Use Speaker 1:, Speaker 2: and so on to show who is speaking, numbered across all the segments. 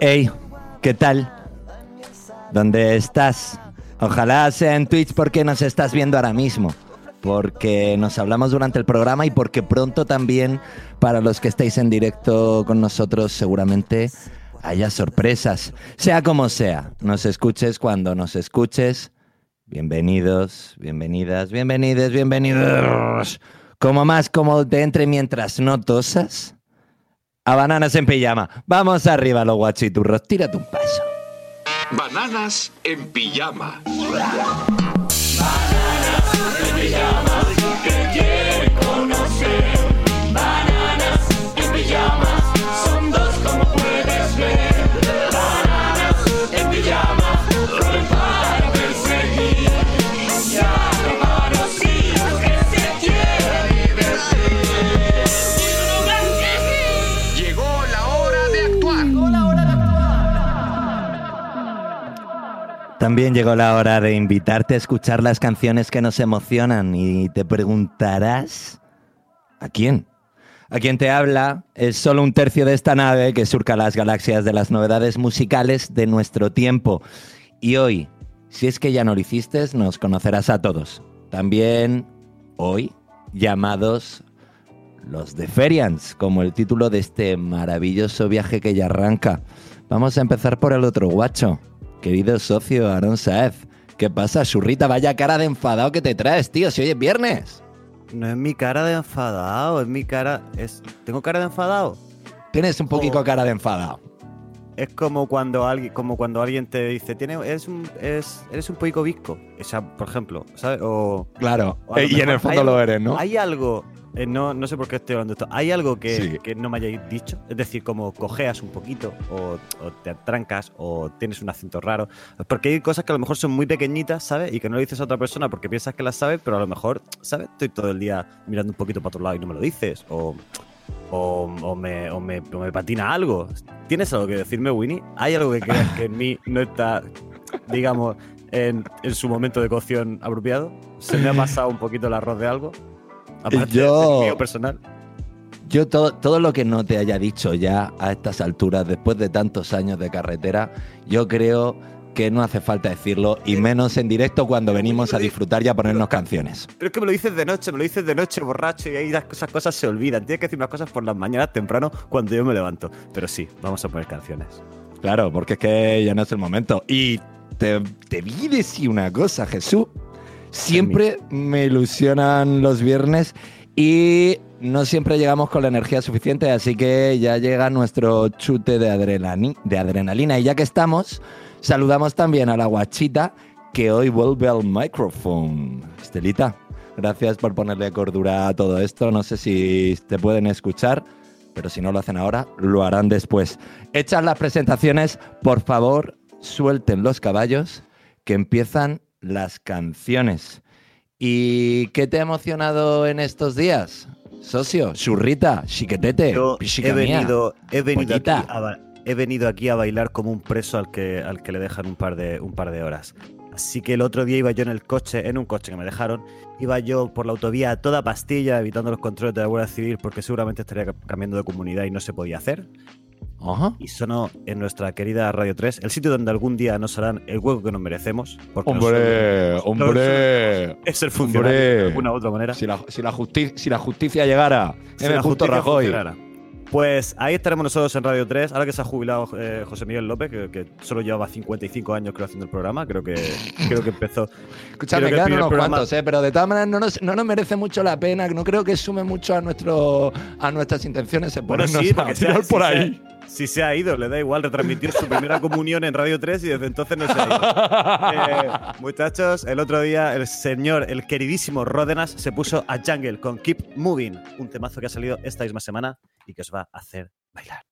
Speaker 1: Hey, ¿qué tal? ¿Dónde estás? Ojalá sea en Twitch porque nos estás viendo ahora mismo. Porque nos hablamos durante el programa y porque pronto también para los que estáis en directo con nosotros seguramente haya sorpresas. Sea como sea, nos escuches cuando nos escuches. Bienvenidos, bienvenidas, bienvenidos, bienvenidos. Como más cómodo te entre mientras no tosas. A bananas en pijama. Vamos arriba, los guachiturros. Tírate un paso.
Speaker 2: Bananas en pijama.
Speaker 1: También llegó la hora de invitarte a escuchar las canciones que nos emocionan y te preguntarás, ¿a quién? A quien te habla es solo un tercio de esta nave que surca las galaxias de las novedades musicales de nuestro tiempo. Y hoy, si es que ya no lo hiciste, nos conocerás a todos. También hoy, llamados los de Ferians, como el título de este maravilloso viaje que ya arranca. Vamos a empezar por el otro guacho, querido socio Aaron Saez. ¿Qué pasa, churrita? Vaya cara de enfadado que te traes, tío, si hoy es viernes.
Speaker 3: No es mi cara de enfadado, es mi cara. Es, ¿Tengo cara de enfadado?
Speaker 1: Tienes un poquito
Speaker 3: Oh.
Speaker 1: cara de enfadado.
Speaker 3: Es como cuando alguien, como cuando alguien te dice, tiene, eres un, es, eres un poquito visco. O sea, por ejemplo, ¿sabes? O,
Speaker 1: Claro,
Speaker 3: o lo
Speaker 1: y en el fondo
Speaker 3: hay
Speaker 1: lo eres, ¿no?
Speaker 3: Hay algo, eh, no, no sé por qué estoy hablando de esto. Hay algo que,
Speaker 1: Sí.
Speaker 3: que no me hayáis dicho. Es decir, como cojeas un poquito, o, o te trancas, o tienes un acento raro. Porque hay cosas que a lo mejor son muy pequeñitas, ¿sabes? Y que no le dices a otra persona porque piensas que las sabes, pero a lo mejor, ¿sabes? Estoy todo el día mirando un poquito para otro lado y no me lo dices. O, o, o me, o, me, o me patina algo. ¿Tienes algo que decirme, Winnie? ¿Hay algo que creas que en mí no está, digamos, en, en su momento de cocción apropiado? ¿Se me ha pasado un poquito el arroz de algo? Aparte
Speaker 1: Yo-
Speaker 3: del mío personal.
Speaker 1: Yo todo, todo lo que no te haya dicho ya a estas alturas, después de tantos años de carretera, yo creo que no hace falta decirlo, y menos en directo cuando venimos a disfrutar y a ponernos canciones.
Speaker 3: Pero es que me lo dices de noche, me lo dices de noche, borracho, y ahí las cosas, cosas se olvidan. Tienes que decir unas cosas por las mañanas temprano cuando yo me levanto. Pero sí, vamos a poner canciones.
Speaker 1: Claro, porque es que ya no es el momento. Y te, te vi decir una cosa, Jesús. Siempre me ilusionan los viernes y no siempre llegamos con la energía suficiente, así que ya llega nuestro chute de, adrenalina. Y ya que estamos, saludamos también a la guachita que hoy vuelve al micrófono. Estelita, gracias por ponerle cordura a todo esto. No sé si te pueden escuchar, pero si no lo hacen ahora, lo harán después. Hechas las presentaciones, por favor, suelten los caballos, que empiezan las canciones. ¿Y qué te ha emocionado en estos días? Socio, churrita, chiquetete,
Speaker 3: Yo he venido, he venido aquí a, he venido aquí a bailar como un preso al que, al que le dejan un par, de, un par de horas. Así que el otro día iba yo en el coche, en un coche que me dejaron, iba yo por la autovía a toda pastilla, evitando los controles de la Guardia Civil porque seguramente estaría ca- cambiando de comunidad y no se podía hacer.
Speaker 1: Ajá.
Speaker 3: Y sonó en nuestra querida Radio 3, el sitio donde algún día nos harán el hueco que nos merecemos. Porque
Speaker 1: Hombre,
Speaker 3: nosotros-
Speaker 1: hombre.
Speaker 3: Es el funcionario
Speaker 1: Hombre.
Speaker 3: de alguna u otra manera.
Speaker 1: Si la, si la justi- si la justicia llegara,
Speaker 3: Si
Speaker 1: M.
Speaker 3: la
Speaker 1: punto
Speaker 3: justicia
Speaker 1: Rajoy.
Speaker 3: funcionara. Pues ahí estaremos nosotros en Radio 3, ahora que se ha jubilado eh, José Miguel López, que, que solo llevaba 55 años creo haciendo el programa, creo que, creo que empezó.
Speaker 1: Escúchame,
Speaker 3: el
Speaker 1: quedan unos
Speaker 3: programa-
Speaker 1: cuantos, ¿eh? pero de todas maneras no nos, no nos merece mucho la pena, no creo que sume mucho a, nuestro, a nuestras intenciones el
Speaker 3: Bueno, sí,
Speaker 1: a
Speaker 3: porque se
Speaker 1: tirar
Speaker 3: ha-
Speaker 1: por
Speaker 3: se
Speaker 1: ahí.
Speaker 3: Si se ha ido, le da igual retransmitir su primera comunión en Radio 3 y desde entonces no se ha ido. Eh, muchachos, el otro día el señor, el queridísimo Ródenas, se puso a Jungle con Keep Moving, un temazo que ha salido esta misma semana y que os va a hacer bailar.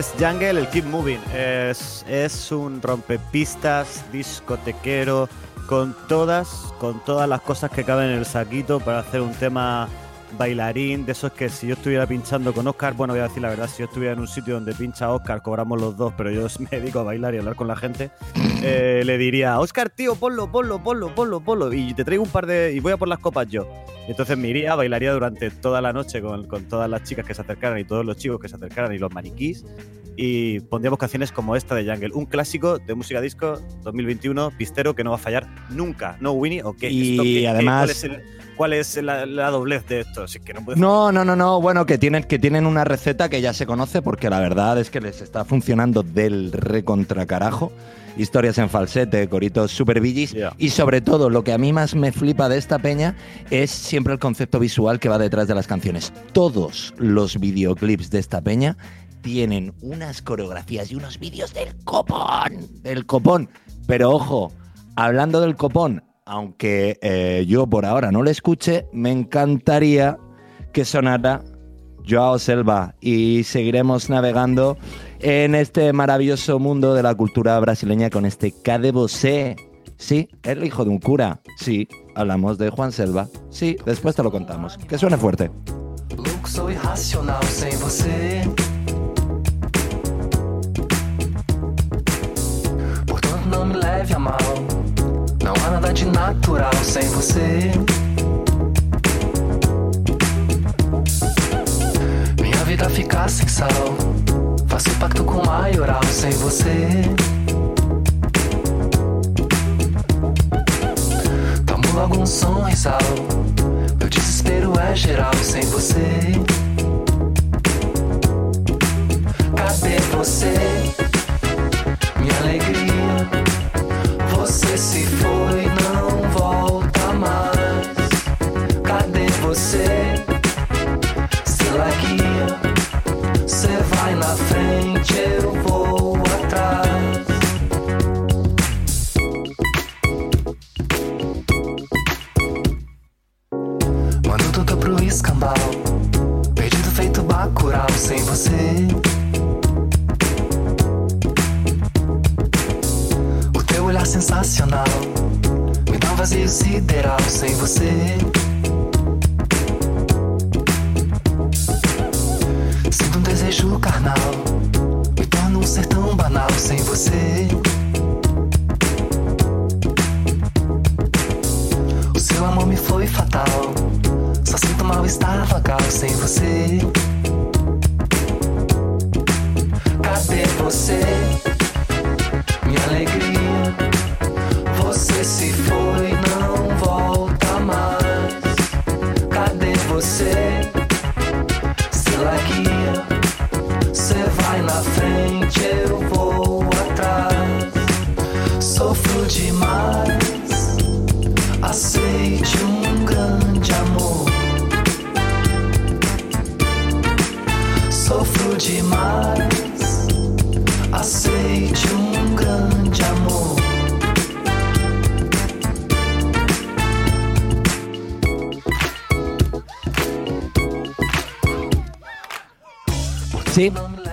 Speaker 3: Es Jungle, el Keep Moving. Es, es un rompepistas, discotequero, con todas, con todas las cosas que caben en el saquito para hacer un tema bailarín, de esos que si yo estuviera pinchando con Oscar, bueno, voy a decir la verdad, si yo estuviera en un sitio donde pincha Oscar, cobramos los dos, pero yo me dedico a bailar y a hablar con la gente, eh, le diría, Oscar, tío, ponlo, ponlo, ponlo, ponlo, ponlo, y te traigo un par de... y voy a por las copas yo. Y entonces me iría, bailaría durante toda la noche con, con todas las chicas que se acercaran y todos los chicos que se acercaran y los maniquís, y pondríamos canciones como esta de Jungle, un clásico de música disco 2021, pistero que no va a fallar nunca, ¿no, Winnie? ¿O qué?
Speaker 1: Y
Speaker 3: ¿Esto qué- qué-
Speaker 1: además-
Speaker 3: ¿Cuál es, el- cuál es la, la doblez de esto? Que no
Speaker 1: No, no, no, no. Bueno, que tienen, que tienen una receta que ya se conoce porque la verdad es que les está funcionando del recontra carajo. Historias en falsete, coritos super billis.
Speaker 3: Yeah.
Speaker 1: Y sobre todo, lo que a mí más me flipa de esta peña es siempre el concepto visual que va detrás de las canciones. Todos los videoclips de esta peña tienen unas coreografías y unos vídeos del copón. Del copón. Pero ojo, hablando del copón, aunque eh, yo por ahora no lo escuche, me encantaría que sonara Joao Selva y seguiremos navegando en este maravilloso mundo de la cultura brasileña con este Cade Bosé. Sí, el hijo de un cura. Sí, hablamos de Juan Selva. Sí, después te lo contamos. Que suene fuerte.
Speaker 4: Me leve a mal. Não há nada de natural sem você. Minha vida fica sem sal. Faço pacto com o maioral sem você. Tomo logo um sonrisal. Meu desespero é geral sem você. Cadê você?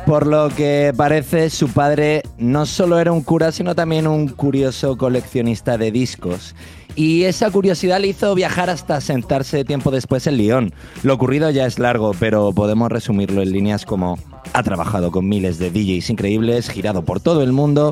Speaker 1: Por lo que parece, su padre no solo era un cura, sino también un curioso coleccionista de discos. Y esa curiosidad le hizo viajar hasta sentarse tiempo después en Lyon. Lo ocurrido ya es largo, pero podemos resumirlo en líneas como ha trabajado con miles de DJs increíbles, girado por todo el mundo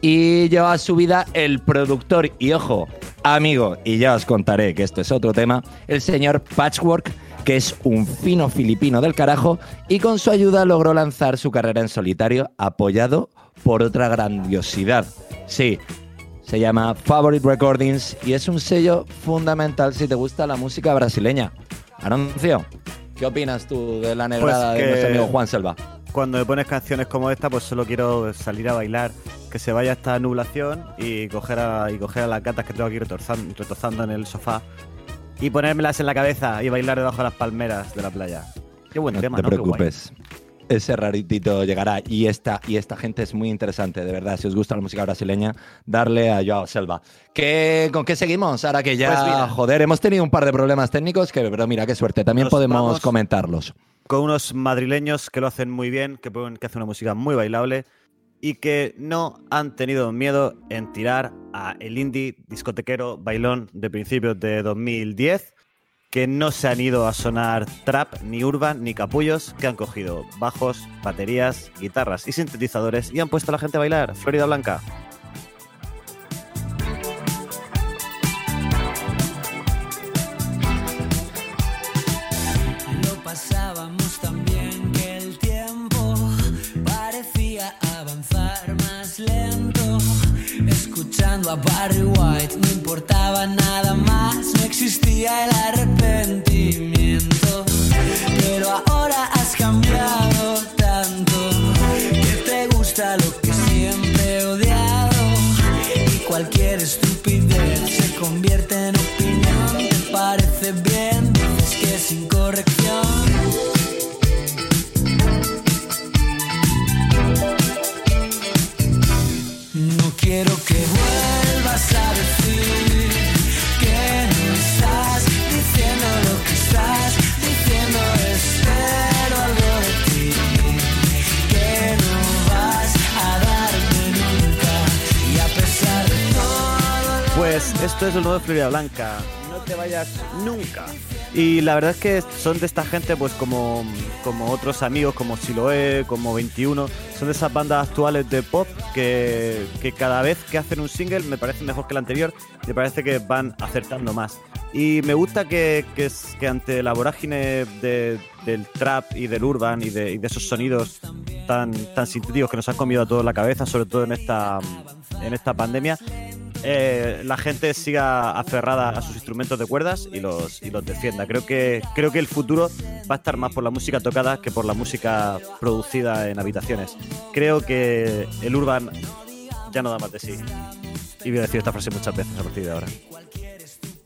Speaker 1: y lleva su vida el productor y ojo, amigo, y ya os contaré que esto es otro tema, el señor Patchwork, que es un fino filipino del carajo y con su ayuda logró lanzar su carrera en solitario apoyado por otra grandiosidad. Sí, se llama Favorite Recordings y es un sello fundamental si te gusta la música brasileña. Anuncio, ¿qué opinas tú de la negrada
Speaker 3: Pues
Speaker 1: de
Speaker 3: que-
Speaker 1: nuestro amigo Juan Selva?
Speaker 3: Cuando me pones canciones como esta, pues solo quiero salir a bailar, que se vaya esta nublación y coger a, y coger a las gatas que tengo aquí retorzando, retozando en el sofá y ponérmelas en la cabeza y bailar debajo de las palmeras de la playa. Qué buen
Speaker 1: No
Speaker 3: tema,
Speaker 1: te
Speaker 3: ¿no? Qué guay.
Speaker 1: preocupes. ese raritito llegará. Y esta, y esta gente es muy interesante, de verdad. Si os gusta la música brasileña, darle a Joao Selva. ¿Qué, ¿Con qué seguimos? Ahora que ya,
Speaker 3: Pues mira.
Speaker 1: joder, hemos tenido un par de problemas técnicos, que, pero mira, qué suerte. También podemos comentarlos.
Speaker 3: con unos madrileños que lo hacen muy bien, que, pueden- que hacen una música muy bailable y que no han tenido miedo en tirar a el indie discotequero bailón de principios de 2010, que no se han ido a sonar trap, ni urban, ni capullos, que han cogido bajos, baterías, guitarras y sintetizadores y han puesto a la gente a bailar. Florida Blanca.
Speaker 5: Escuchando a Barry White, no importaba nada más, no existía el arrepentimiento. Pero ahora has cambiado tanto que te gusta lo que siempre he odiado. Y cualquier estupidez se convierte en opinión. ¿Te parece bien? Dices que sin corrección.
Speaker 3: Esto es el nuevo Florida Blanca. No te vayas nunca. Y la verdad es que son de esta gente, pues como, como otros amigos, como Siloé, como 21, son de esas bandas actuales de pop que, que cada vez que hacen un single me parece mejor que el anterior, me parece que van acertando más. Y me gusta que, que, que ante la vorágine de- del trap y del urban y de, y de esos sonidos tan, tan sintéticos que nos han comido a todos la cabeza, sobre todo en esta, en esta pandemia, eh, la gente siga aferrada a sus instrumentos de cuerdas y los, y los defienda. Creo que, creo que el futuro va a estar más por la música tocada que por la música producida en habitaciones. Creo que el urban ya no da más de sí. Y voy a decir esta frase muchas veces a partir de ahora.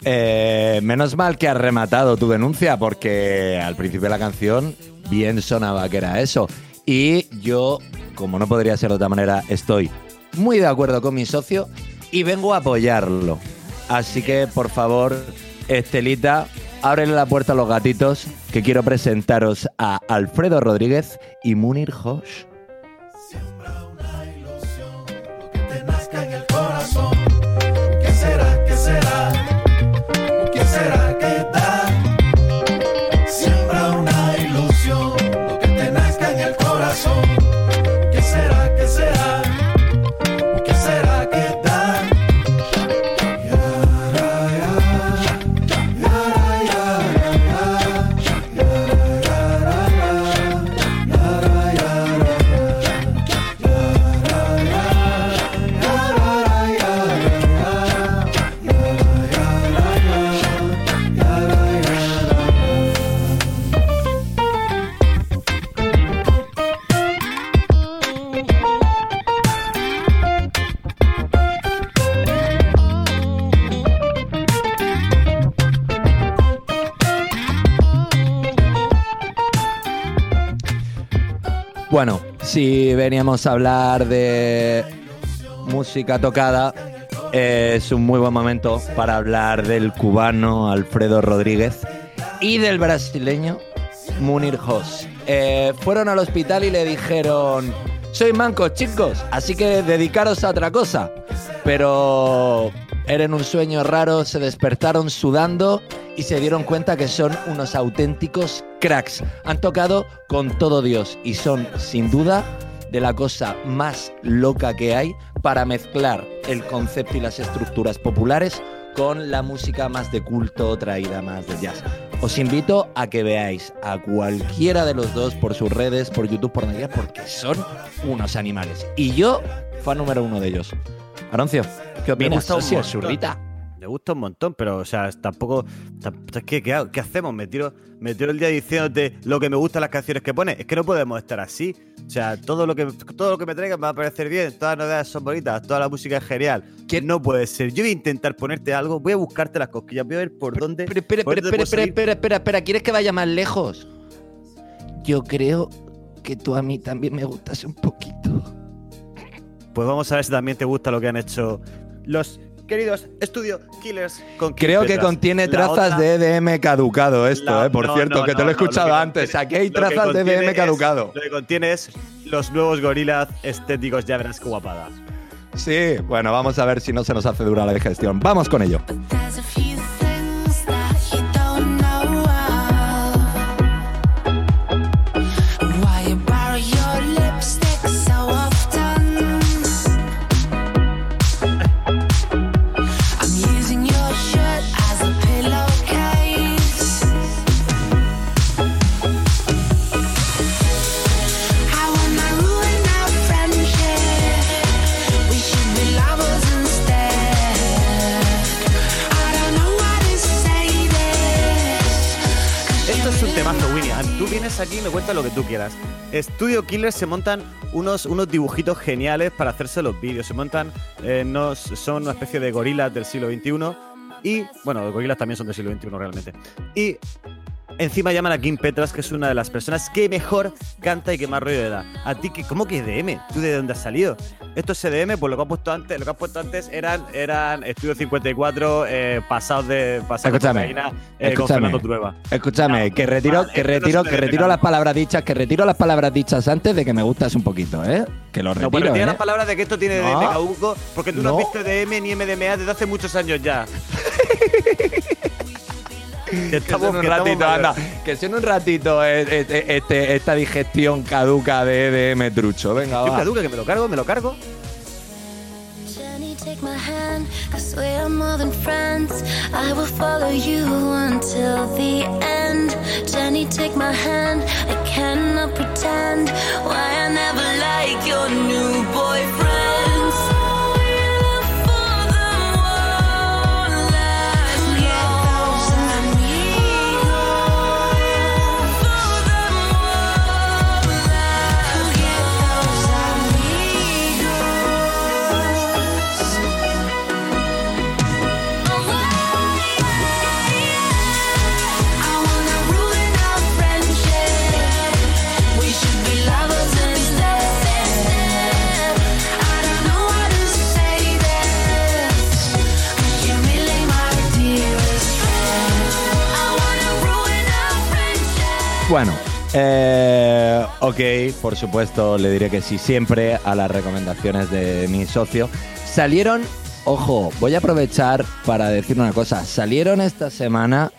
Speaker 1: Eh, menos mal que has rematado tu denuncia, porque al principio de la canción bien sonaba que era eso. Y yo, como no podría ser de otra manera, estoy muy de acuerdo con mi socio y vengo a apoyarlo. Así que, por favor, Estelita, ábrele la puerta a los gatitos, que quiero presentaros a Alfredo Rodríguez y Munir Hosh. Veníamos a hablar de música tocada, es un muy buen momento para hablar del cubano Alfredo Rodríguez y del brasileño Munir Hoss. Eh, fueron al hospital y le dijeron, soy manco chicos, así que dedicaros a otra cosa. Pero eran un sueño raro, se despertaron sudando y se dieron cuenta que son unos auténticos cracks. Han tocado con todo Dios y son, sin duda, de la cosa más loca que hay para mezclar el concepto y las estructuras populares con la música más de culto traída más de jazz. Os invito a que veáis a cualquiera de los dos por sus redes, por YouTube, por donde quiera, porque son unos animales. Y yo, fan número uno de ellos. Aroncio, ¿qué
Speaker 3: Me
Speaker 1: opinas?
Speaker 3: gusta un
Speaker 1: zurdita.
Speaker 3: Me gusta un montón, pero, o sea, tampoco. tam- ¿qué, qué, hago? ¿Qué hacemos? ¿Me tiro, me tiro el día diciéndote lo que me gustan las canciones que pones. Es que no podemos estar así. O sea, todo lo que, todo lo que me traigan me va a parecer bien. Todas las novedades son bonitas. Toda la música es genial. Que no puede ser. Yo voy a intentar ponerte algo. Voy a buscarte las cosquillas. Voy a ver por dónde.
Speaker 1: Espera, espera, espera, espera, espera, espera, ¿Quieres que vaya más lejos? Yo creo que tú a mí también me gustas un poquito.
Speaker 3: Pues vamos a ver si también te gusta lo que han hecho los queridos Studio Killers con
Speaker 1: Creo que contiene trazas
Speaker 3: otra-
Speaker 1: de EDM caducado esto,
Speaker 3: la-
Speaker 1: eh, por
Speaker 3: no,
Speaker 1: cierto,
Speaker 3: no,
Speaker 1: que te
Speaker 3: no,
Speaker 1: lo he
Speaker 3: no,
Speaker 1: escuchado antes.
Speaker 3: contiene-
Speaker 1: Aquí hay trazas de EDM
Speaker 3: es-
Speaker 1: caducado.
Speaker 3: Lo que contiene es los nuevos gorilas estéticos, ya verás qué guapada.
Speaker 1: Sí, bueno, vamos a ver si no se nos hace dura la digestión. Vamos con ello.
Speaker 3: Aquí y me cuentas lo que tú quieras. Studio Killers se montan unos, unos dibujitos geniales para hacerse los vídeos. Se montan, eh, nos- son una especie de gorilas del siglo XXI. Y, bueno, los gorilas también son del siglo XXI realmente. Y encima llaman a Kim Petras, que es una de las personas que mejor canta y que más rollo le da. A ti, que, ¿cómo que EDM? ¿Tú de dónde has salido? Esto es EDM, pues lo que has puesto antes, lo que has puesto antes eran, eran Estudio 54 eh, pasados de pasados de
Speaker 1: Escúchame,
Speaker 3: cocaína, eh, con
Speaker 1: escúchame.
Speaker 3: Fernando Trueba.
Speaker 1: Escúchame,
Speaker 3: No,
Speaker 1: que retiro,
Speaker 3: mal,
Speaker 1: que
Speaker 3: no
Speaker 1: retiro,
Speaker 3: es
Speaker 1: que retiro las palabras dichas, que retiro las palabras dichas antes de que me gustas un poquito, ¿eh? Que lo
Speaker 3: No,
Speaker 1: retiro,
Speaker 3: pues retira
Speaker 1: ¿eh?
Speaker 3: las palabras de que esto tiene
Speaker 1: No.
Speaker 3: de caduco, porque tú no,
Speaker 1: No.
Speaker 3: has visto EDM ni MDMA desde hace muchos años ya. Estamos-
Speaker 1: un ratito, anda, que sea en un ratito este- este- esta digestión caduca de EDM trucho. Venga, va.
Speaker 3: caduca, que me lo cargo, me lo cargo.
Speaker 6: Jenny, take my hand, cause we are more than friends. I will follow you until the end. Jenny, take my hand, I cannot pretend why I never like your new boyfriends.
Speaker 1: Bueno, eh, ok, por supuesto, le diré que sí siempre a las recomendaciones de mi socio. Salieron, ojo, voy a aprovechar para decir una cosa. Salieron esta semana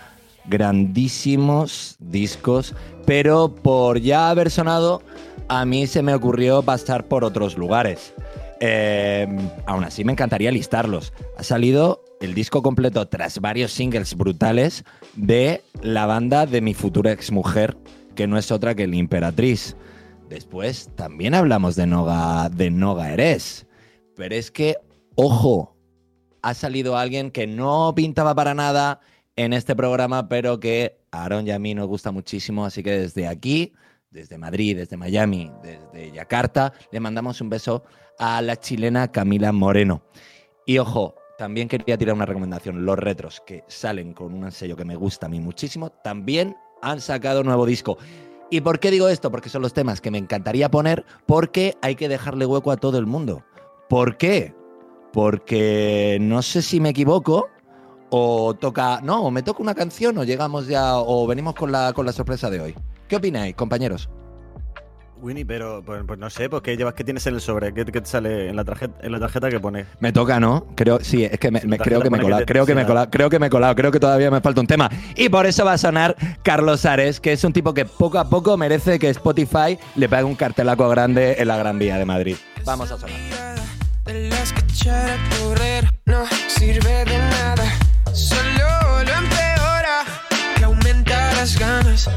Speaker 1: grandísimos discos, pero por ya haber sonado, a mí se me ocurrió pasar por otros lugares. Eh, aún así, me encantaría listarlos. Ha salido el disco completo tras varios singles brutales de la banda de mi futura exmujer, que no es otra que el Imperatriz. Después también hablamos de Noga, de Noga Eres. Pero es que, ojo, ha salido alguien que no pintaba para nada en este programa, pero que a Aaron y a mí nos gusta muchísimo. Así que desde aquí, desde Madrid, desde Miami, desde Yakarta, le mandamos un beso a la chilena Camila Moreno. Y ojo, también quería tirar una recomendación. Los retros que salen con un sello que me gusta a mí muchísimo, también han sacado nuevo disco. ¿Y por qué digo esto? Porque son los temas que me encantaría poner, porque hay que dejarle hueco a todo el mundo. ¿Por qué? Porque no sé si me equivoco, o toca. No, o me toca una canción, o llegamos ya, o venimos con la, con la sorpresa de hoy. ¿Qué opináis, compañeros?
Speaker 3: Winnie, pero pues, pues no sé, pues ¿qué llevas? ¿Qué tienes en el sobre? ¿Qué, qué te sale en la tarjeta, en la tarjeta que pone?
Speaker 1: Me toca, ¿no? Creo, sí, es que me, creo que me he colado, creo que me he colado, creo que me he colado, creo que todavía me falta un tema. Y por eso va a sonar Carlos Ares, que es un tipo que poco a poco merece que Spotify le pague un cartelaco grande en la Gran Vía de Madrid. Vamos a sonar.
Speaker 7: De las que echar a correr no sirve de nada. Solo lo empeora, que aumenta las ganas.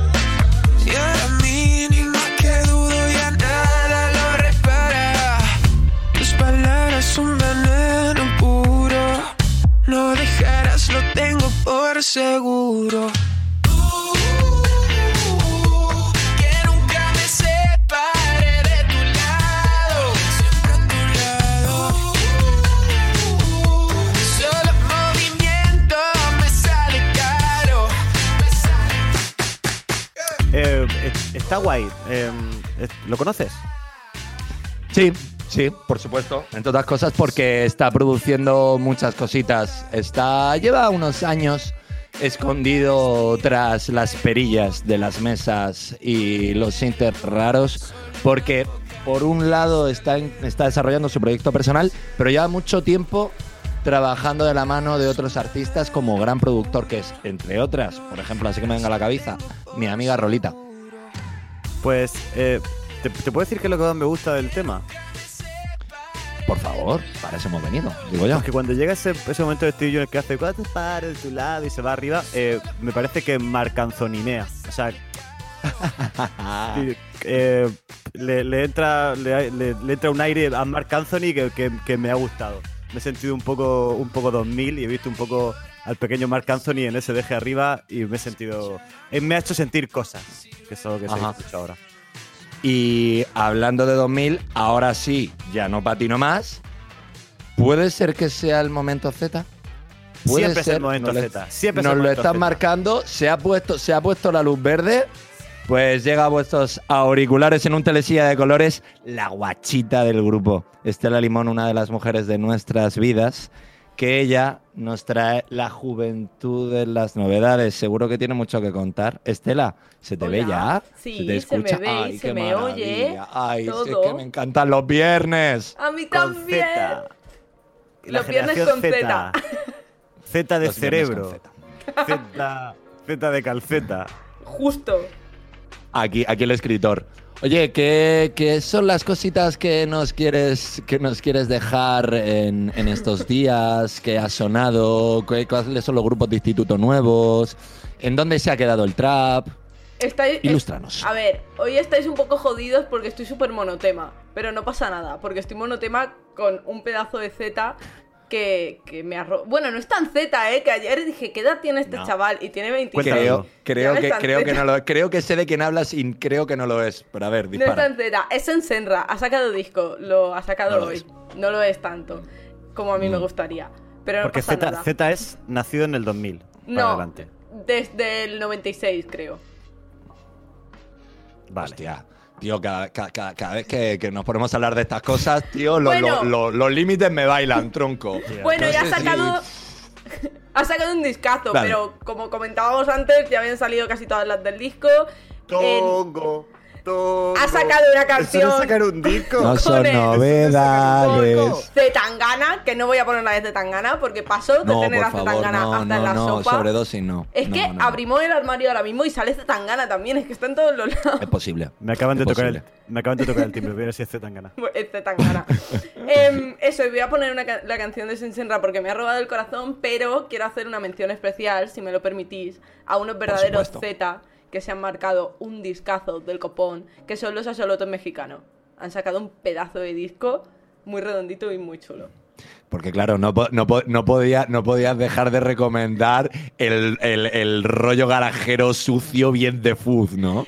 Speaker 7: Caro. Me sale
Speaker 3: está guay. Eh, es- ¿Lo conoces?
Speaker 1: Sí, sí, por supuesto. Entre otras cosas porque está produciendo muchas cositas. Está lleva unos años escondido tras las perillas de las mesas y los sinter raros porque por un lado está, desarrollando su proyecto personal, pero lleva mucho tiempo trabajando de la mano de otros artistas como gran productor que es, entre otras, por ejemplo, así que me venga a la cabeza, mi amiga Rolita.
Speaker 3: Pues, eh, ¿te, te puedo decir qué es lo que más me gusta del tema?
Speaker 1: Por favor, para eso hemos venido, digo yo.
Speaker 3: Porque cuando llega ese, ese momento de estudio en el que hace cuatro pares de tu lado y se va arriba, eh, me parece que marcanzoninea. O sea, sí, eh, le, le entra, le, le- le entra un aire a Marc Anthony que, que- que me ha gustado. Me he sentido un poco, un poco 2000 y he visto un poco al pequeño Marc Anthony en ese deje arriba y me he sentido. eh, me ha hecho sentir cosas, que es que se escucha ahora.
Speaker 1: Y hablando de 2000, ahora sí, ya no patino más. ¿Puede ser que sea el momento Z? ¿Puede
Speaker 3: Siempre es el
Speaker 1: ser?
Speaker 3: momento
Speaker 1: Nos
Speaker 3: Z, siempre es
Speaker 1: Nos lo están
Speaker 3: Z.
Speaker 1: marcando, se ha, puesto, se ha puesto la luz verde. Pues llega a vuestros auriculares en un telesilla de colores, la guachita del grupo. Estela Limón, una de las mujeres de nuestras vidas, que ella nos trae la juventud de las novedades. Seguro que tiene mucho que contar. Estela, ¿se te ve ya?
Speaker 8: Sí,
Speaker 1: ¿Se te
Speaker 8: se me
Speaker 1: escucha?
Speaker 8: ve y
Speaker 1: Ay,
Speaker 8: se
Speaker 1: qué
Speaker 8: me oye.
Speaker 1: Ay, sí, es
Speaker 8: todo.
Speaker 1: que me encantan los viernes.
Speaker 8: A mí también. Los viernes con Z.
Speaker 3: Z de
Speaker 1: Los
Speaker 3: cerebro.
Speaker 1: Z
Speaker 3: de calceta.
Speaker 8: Justo.
Speaker 1: Aquí, aquí el escritor. Oye, ¿qué, qué son las cositas que nos quieres, que nos quieres dejar en, en estos días? ¿Qué ha sonado? ¿Qué- ¿Cuáles son los grupos de instituto nuevos? ¿En dónde se ha quedado el trap?
Speaker 8: Estáis,
Speaker 1: Ilústranos.
Speaker 8: A ver, hoy estáis un poco jodidos porque estoy súper monotema. Pero no pasa nada, porque estoy monotema con un pedazo de Z que, que me arro... Bueno, no es tan Z, ¿eh? Que ayer dije, ¿qué edad tiene este
Speaker 3: No.
Speaker 8: chaval? Y tiene 26.
Speaker 3: Cuéntalo.
Speaker 1: Creo, creo, que, creo, que
Speaker 8: Zeta.
Speaker 1: no lo, creo que sé de quién hablas y creo que no lo es. Pero a ver,
Speaker 8: No es
Speaker 1: dispara.
Speaker 8: tan Z, es en Senra, ha sacado disco, lo ha sacado
Speaker 1: No lo
Speaker 8: hoy.
Speaker 1: es.
Speaker 8: No lo es tanto como a mí me gustaría. Pero no
Speaker 3: Porque
Speaker 8: pasa
Speaker 3: Z,
Speaker 8: nada.
Speaker 3: Z es nacido en el 2000. Para
Speaker 8: no,
Speaker 3: adelante.
Speaker 8: desde el 96 creo.
Speaker 3: Vale.
Speaker 1: Hostia. Tío, cada, ca- ca- cada vez que, que nos ponemos a hablar de estas cosas, tío, lo-
Speaker 8: Bueno.
Speaker 1: lo- lo- los límites me bailan, tronco.
Speaker 8: Bueno,
Speaker 1: No
Speaker 8: ya ha
Speaker 1: si-
Speaker 8: sacado. Ha sacado un discazo,
Speaker 1: Dale.
Speaker 8: pero como comentábamos antes, ya habían salido casi todas las del disco. En- Ha sacado una
Speaker 3: ¿Eso
Speaker 8: canción.
Speaker 3: de sacar un disco?
Speaker 1: No son novedades.
Speaker 8: de Tangana, que no voy a poner la de Tangana porque pasó de
Speaker 1: No,
Speaker 8: tener a Tangana
Speaker 1: no,
Speaker 8: hasta
Speaker 1: no,
Speaker 8: en la
Speaker 1: no,
Speaker 8: sopa.
Speaker 1: sobredosis no.
Speaker 8: Es
Speaker 1: No,
Speaker 8: que
Speaker 1: no, no.
Speaker 8: abrimos el armario ahora mismo y sale Tangana también, es que está en todos los lados.
Speaker 1: Es posible.
Speaker 3: Me acaban, de
Speaker 1: Es
Speaker 3: tocar el, me acaban de tocar el timbre. Voy a ver si es Z tan gana.
Speaker 8: Este Tangana. Em, eso, y voy a poner una la canción de Sensenra porque me ha robado el corazón, pero quiero hacer una mención especial, si me lo permitís, a unos verdaderos. Z que se han marcado un discazo del copón, que son los asolotos mexicanos. Han sacado un pedazo de disco muy redondito y muy chulo.
Speaker 1: Porque claro, no, no, no, podía, no podías dejar de recomendar el, el- el rollo garajero sucio bien de fuzz, ¿no?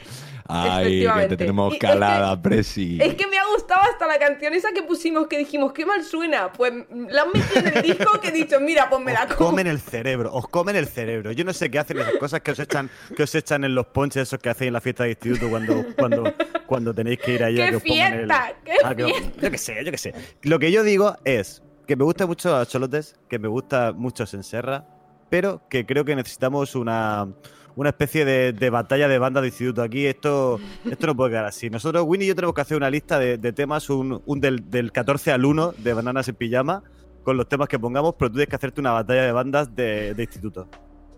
Speaker 1: Ay, que te tenemos
Speaker 8: Y es
Speaker 1: calada,
Speaker 8: que-
Speaker 1: Presi.
Speaker 8: Es que me ha gustado hasta la canción esa que pusimos que dijimos, qué mal suena. Pues la han metido en el disco que he dicho, mira, pues me la
Speaker 3: Os
Speaker 8: como.
Speaker 3: comen el cerebro, os comen el cerebro. Yo no sé qué hacen esas cosas que os echan, que os echan en los ponches esos que hacéis en la fiesta de instituto cuando, cuando, cuando tenéis que ir allí a
Speaker 8: ¡Qué
Speaker 3: que os pongan el-
Speaker 8: fiesta! ¡Qué
Speaker 3: Ah, que os-
Speaker 8: fiesta!
Speaker 3: Yo qué sé, yo qué sé. Lo que yo digo es que me gusta mucho a Cholotes, que me gusta mucho Senserra, pero que creo que necesitamos una, una especie de, de batalla de banda de instituto. Aquí esto, esto no puede quedar así. Nosotros, Winnie y yo, tenemos que hacer una lista de, de temas, un, un del, del 14 al 1 de Bananas en Pijama, con los temas que pongamos, pero tú tienes que hacerte una batalla de bandas de, de instituto.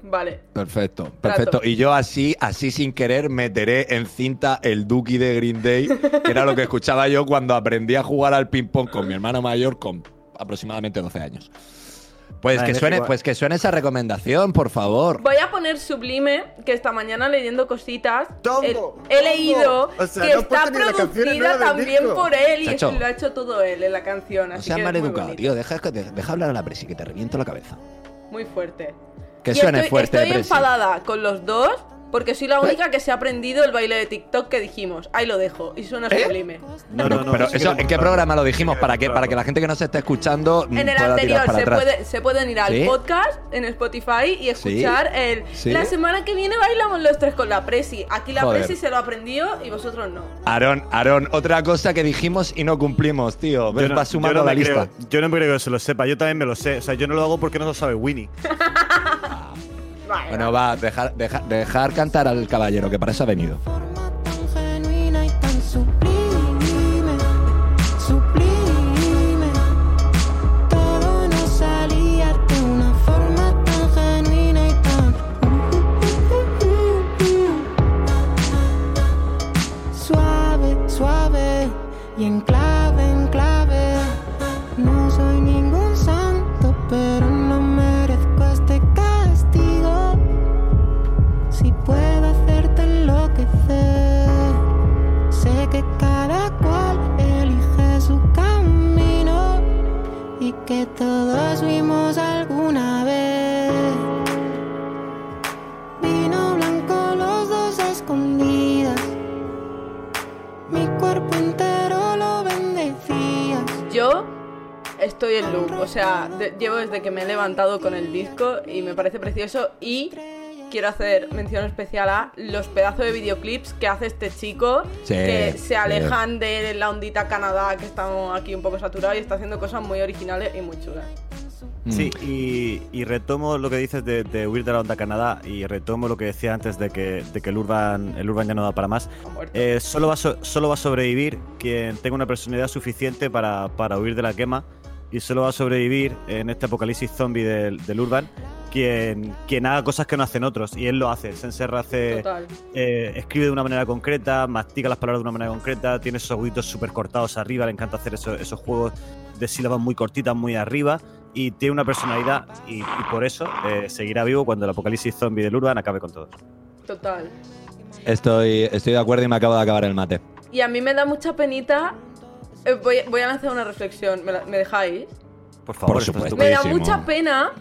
Speaker 8: Vale.
Speaker 1: Perfecto, perfecto. Y yo así, así sin querer, meteré en cinta el Dookie de Green Day, que era lo que escuchaba yo cuando aprendí a jugar al ping-pong con mi hermano mayor con aproximadamente 12 años. Pues
Speaker 3: Ah,
Speaker 1: que
Speaker 3: en
Speaker 1: suene, pues que suene esa recomendación, por favor.
Speaker 8: Voy a poner Sublime, que esta mañana leyendo cositas
Speaker 3: Tongo,
Speaker 8: he, he
Speaker 3: tongo.
Speaker 8: leído
Speaker 3: O sea,
Speaker 8: que
Speaker 3: no
Speaker 8: está producida también por él y lo ha hecho todo él en la canción.
Speaker 1: No
Speaker 8: Así es muy
Speaker 1: maleducado, tío. Deja, de- deja hablar a la Presi, que te reviento la cabeza.
Speaker 8: Muy fuerte.
Speaker 1: Que
Speaker 8: Y
Speaker 1: suene
Speaker 8: estoy,
Speaker 1: fuerte,
Speaker 8: Estoy
Speaker 1: Presi.
Speaker 8: enfadada con los dos Porque soy la única que se ha aprendido el baile de TikTok que dijimos. Ahí lo dejo. Y suena
Speaker 1: ¿Eh?
Speaker 8: sublime.
Speaker 3: No, no, no,
Speaker 1: pero
Speaker 3: sí que
Speaker 1: eso,
Speaker 3: lo
Speaker 1: ¿en qué programa lo dijimos?
Speaker 3: Sí,
Speaker 1: Para que, para que la gente que nos esté escuchando
Speaker 8: En el
Speaker 1: pueda
Speaker 8: anterior
Speaker 1: tirar para
Speaker 8: se,
Speaker 1: atrás.
Speaker 8: puede, se pueden ir al
Speaker 1: ¿Sí?
Speaker 8: podcast en Spotify y escuchar el.
Speaker 1: ¿Sí?
Speaker 8: La semana que viene bailamos los tres con la Presi. Aquí la
Speaker 1: Joder.
Speaker 8: Presi se lo aprendió y vosotros no.
Speaker 1: Aarón, Aarón, otra cosa que dijimos y no cumplimos, tío. Ves,
Speaker 3: Yo no-
Speaker 1: vas sumando
Speaker 3: yo no
Speaker 1: la lista.
Speaker 3: creo- yo no me creo que se lo sepa, yo también me lo sé. O sea, yo no lo hago porque no lo sabe Winnie.
Speaker 1: Bueno, va, dejar, dejar, dejar cantar al caballero, que para eso ha venido.
Speaker 8: Estoy en loop. O sea, de- llevo desde que me he levantado con el disco y me parece precioso. Y quiero hacer mención especial a los pedazos de videoclips que hace este chico.
Speaker 1: Sí,
Speaker 8: que
Speaker 1: sí.
Speaker 8: se alejan de la ondita Canadá, que estamos aquí un poco saturados y está haciendo cosas muy originales y muy chulas.
Speaker 1: Mm.
Speaker 3: Sí, y, y retomo lo que dices de, de huir de la onda Canadá y retomo lo que decía antes de que, de que el, urban, el Urban ya no da para más. Eh, solo, va a so- solo va a sobrevivir quien tenga una personalidad suficiente para, para huir de la quema y solo va a sobrevivir en este apocalipsis zombie del, del Urban quien, quien haga cosas que no hacen otros y él lo hace. Senserra hace,
Speaker 8: Total.
Speaker 3: eh, escribe de una manera concreta, mastica las palabras de una manera concreta, tiene esos aguditos súper cortados arriba, le encanta hacer eso- esos juegos de sílabas muy cortitas, muy arriba, y tiene una personalidad, y, y por eso eh, seguirá vivo cuando el apocalipsis zombie del Urban acabe con todos.
Speaker 8: Total.
Speaker 1: Estoy, estoy de acuerdo y me acabo de acabar el mate.
Speaker 8: Y a mí me da mucha penita. Eh, voy, voy a lanzar una reflexión. ¿Me, la- me dejáis?
Speaker 3: Por favor,
Speaker 1: Por
Speaker 3: esto es
Speaker 1: supuesto.
Speaker 8: Me da mucha pena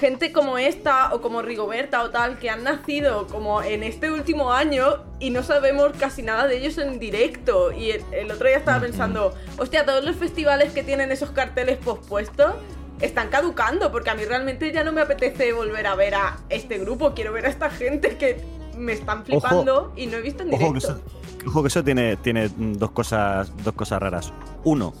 Speaker 8: gente como esta o como Rigoberta o tal que han nacido como en este último año y no sabemos casi nada de ellos en directo. Y el, el otro día estaba pensando, hostia, todos los festivales que tienen esos carteles pospuestos están caducando porque a mí realmente ya no me apetece volver a ver a este grupo. Quiero ver a esta gente que me están flipando y no he visto en directo.
Speaker 3: Ojo que eso tiene, tiene dos cosas, dos cosas raras. Uno,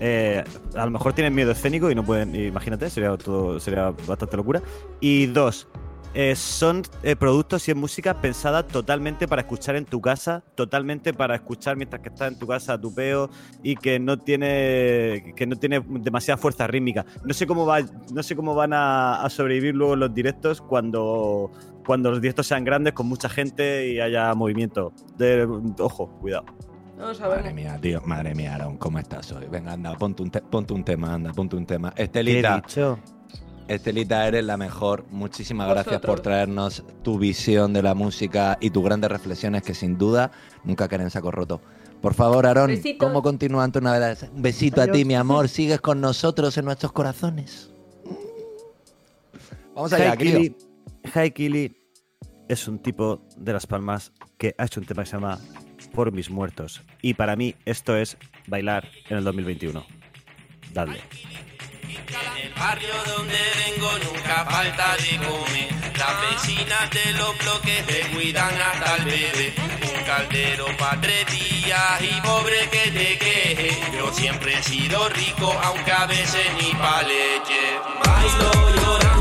Speaker 3: eh, a lo mejor tienen miedo escénico y no pueden, imagínate, sería todo, sería bastante locura. Y dos, eh, son eh, productos y es música pensada totalmente para escuchar en tu casa, totalmente para escuchar mientras que estás en tu casa a tu peo y que no tiene que no tiene demasiada fuerza rítmica. No sé cómo no sé cómo van a sobrevivir luego los directos cuando cuando los directos sean grandes con mucha gente y haya movimiento. De, ojo, cuidado.
Speaker 8: No.
Speaker 1: Madre mía, tío, madre mía, Aaron, ¿cómo estás hoy? Venga, anda, ponte un, te- ponte un tema, anda, ponte un tema.
Speaker 3: ¿Qué he
Speaker 1: Estelita,
Speaker 3: dicho?
Speaker 1: Estelita, eres la mejor. Muchísimas gracias por traernos tu visión de la música y tus grandes reflexiones que sin duda nunca caen en saco roto. Por favor, Aarón. ¿cómo continúan tus novedades? Un besito a ti, mi amor. Sigues con nosotros en nuestros corazones. Vamos allá, Crio.
Speaker 3: Haikili, es un tipo de Las Palmas que ha hecho un tema que se llama Por mis muertos. Y para mí esto es bailar en el 2021. Dadle.
Speaker 9: En el barrio donde vengo nunca falta de comer. Las vecinas de los bloques te cuidan hasta el bebé. Un caldero pa' tres días y pobre que te queje. Yo siempre he sido rico, aunque a veces ni pa' leche. Bailo llorando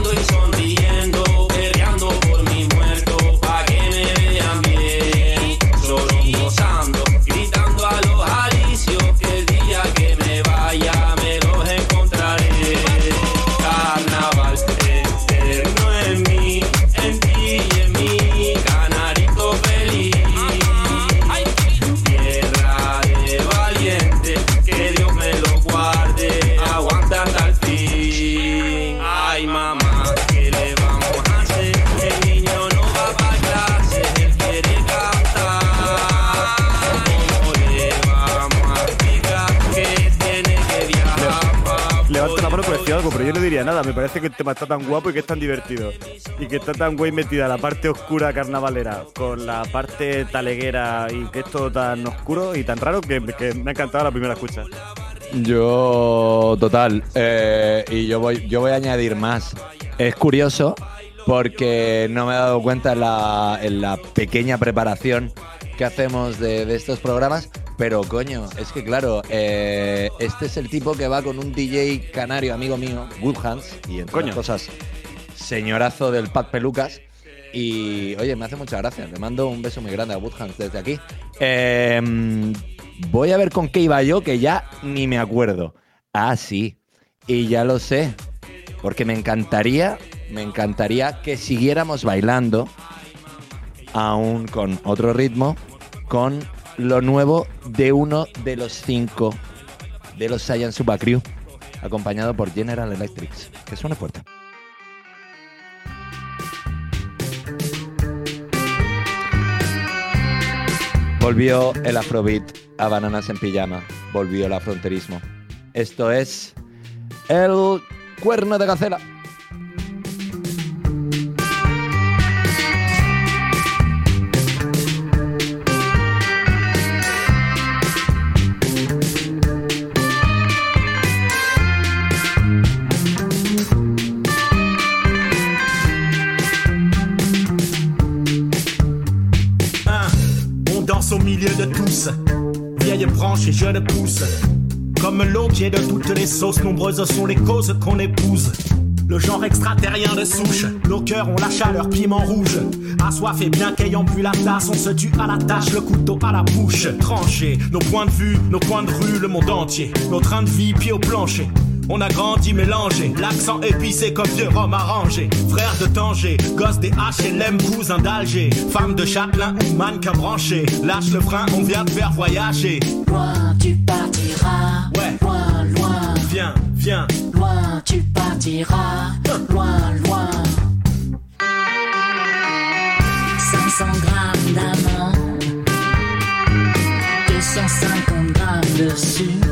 Speaker 3: algo, pero yo no diría nada. Me parece que el tema está tan guapo y que es tan divertido. Y que está tan güey metida la parte oscura carnavalera con la parte taleguera y que es todo tan oscuro y tan raro que, me ha encantado la primera escucha.
Speaker 1: Yo, total. eh, y yo voy, yo voy a añadir más. Es curioso porque no me he dado cuenta en la, la pequeña preparación que hacemos de, de estos programas. Pero coño, es que claro, eh, este es el tipo que va con un DJ canario, amigo mío, Woodhands, y entre
Speaker 3: Coño.
Speaker 1: cosas, señorazo del Pack Pelucas. Y oye, me hace mucha gracia. Le mando un beso muy grande a Woodhands desde aquí. Eh, voy a ver con qué iba yo, que ya ni me acuerdo. Ah, sí. Y ya lo sé. Porque me encantaría, me encantaría que siguiéramos bailando, aún con otro ritmo, con lo nuevo de uno de los cinco de los Saiyan Super Crew, acompañado por General Electric. Que suene fuerte. Volvió el afrobeat a Bananas en Pijama. Volvió el afronterismo. Esto es el cuerno de gacela.
Speaker 10: Branche et jeune pousse. Comme est de toutes les sauces, nombreuses sont les causes qu'on épouse. Le genre extraterrien de souche, nos cœurs ont la chaleur piment rouge. Assoiffés bien qu'ayant bu la tasse, on se tue à la tâche, le couteau à la bouche. Tranché, nos points de vue, nos coins de rue, le monde entier. Nos trains de vie, pieds au plancher. On a grandi mélangé, l'accent épicé comme vieux rhum arrangé. Frère de Tanger, gosse des HLM, cousin d'Alger. Femme de châtelain ou mannequin branché. Lâche le frein, on vient te faire voyager.
Speaker 11: Loin tu partiras,
Speaker 10: Ouais.
Speaker 11: loin, loin,
Speaker 10: Viens, viens,
Speaker 11: loin tu partiras, loin, loin. 500 grammes d'amandes, 250 grammes de sucre,